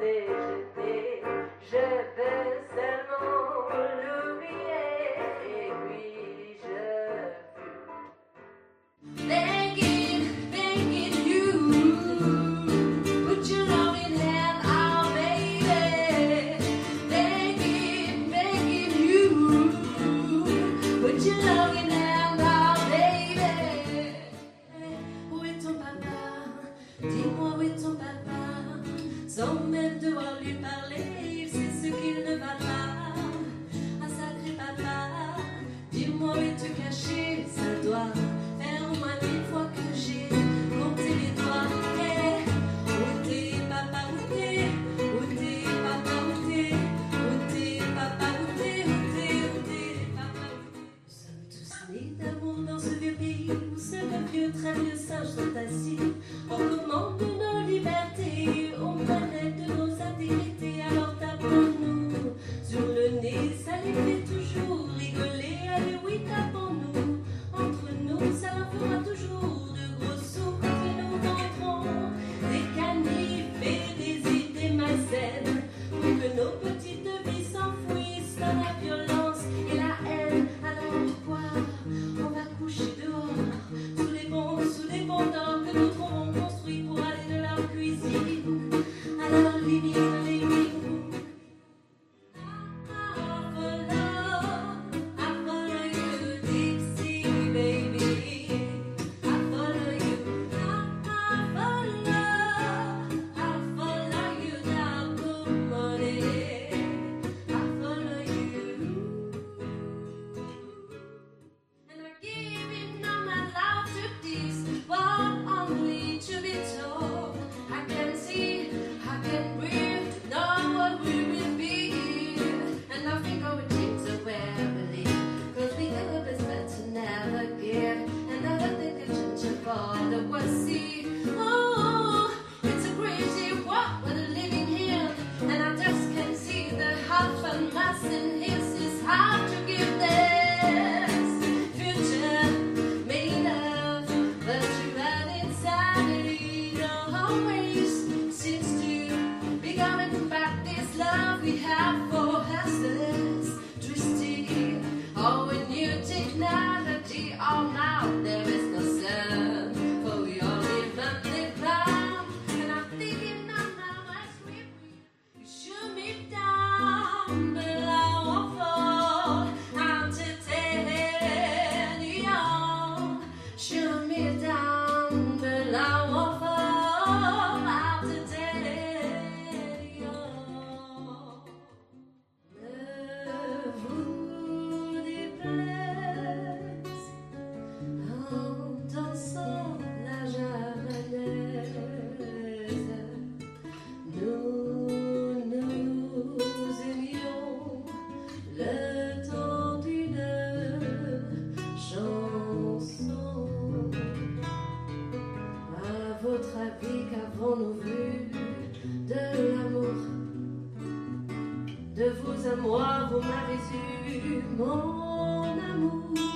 Deus. sans même devoir lui parler, c'est ce qu'il ne va pas. Un sacré papa, dis-moi où est-tu caché, ça doit faire au moins mille fois que j'ai compté les doigts. Eh, où t'es, papa, où t'es, où t'es, papa, où t'es, où t'es, papa, où t'es, où t'es, t'es, papa, où Nous sommes tous nés d'amour dans ce vieux pays où vieux, très vieux singe sont assis. You. by the sea. De vous à moi, vous m'avez eu, mon amour.